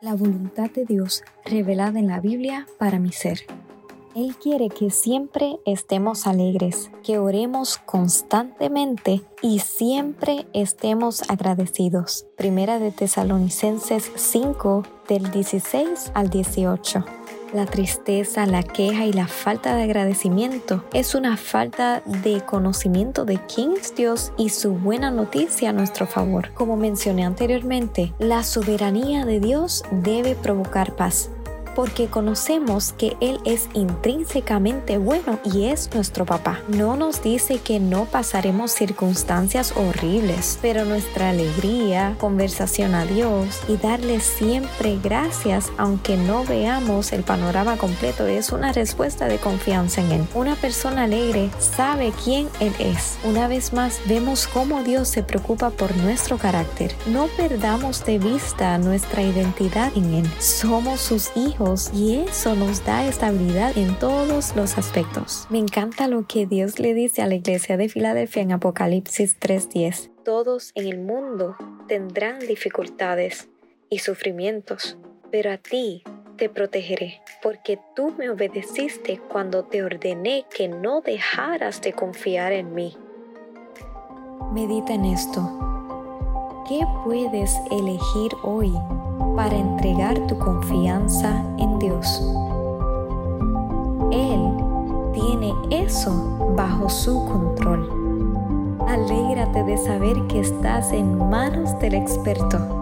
la voluntad de Dios revelada en la Biblia para mi ser. Él quiere que siempre estemos alegres, que oremos constantemente y siempre estemos agradecidos. Primera de Tesalonicenses 5 del 16 al 18. La tristeza, la queja y la falta de agradecimiento es una falta de conocimiento de quién es Dios y su buena noticia a nuestro favor. Como mencioné anteriormente, la soberanía de Dios debe provocar paz porque conocemos que Él es intrínsecamente bueno y es nuestro papá. No nos dice que no pasaremos circunstancias horribles, pero nuestra alegría, conversación a Dios y darle siempre gracias aunque no veamos el panorama completo es una respuesta de confianza en Él. Una persona alegre sabe quién Él es. Una vez más vemos cómo Dios se preocupa por nuestro carácter. No perdamos de vista nuestra identidad en Él. Somos sus hijos y eso nos da estabilidad en todos los aspectos. Me encanta lo que Dios le dice a la iglesia de Filadelfia en Apocalipsis 3:10. Todos en el mundo tendrán dificultades y sufrimientos, pero a ti te protegeré, porque tú me obedeciste cuando te ordené que no dejaras de confiar en mí. Medita en esto. ¿Qué puedes elegir hoy para entregar tu confianza en Dios. Él tiene eso bajo su control. Alégrate de saber que estás en manos del experto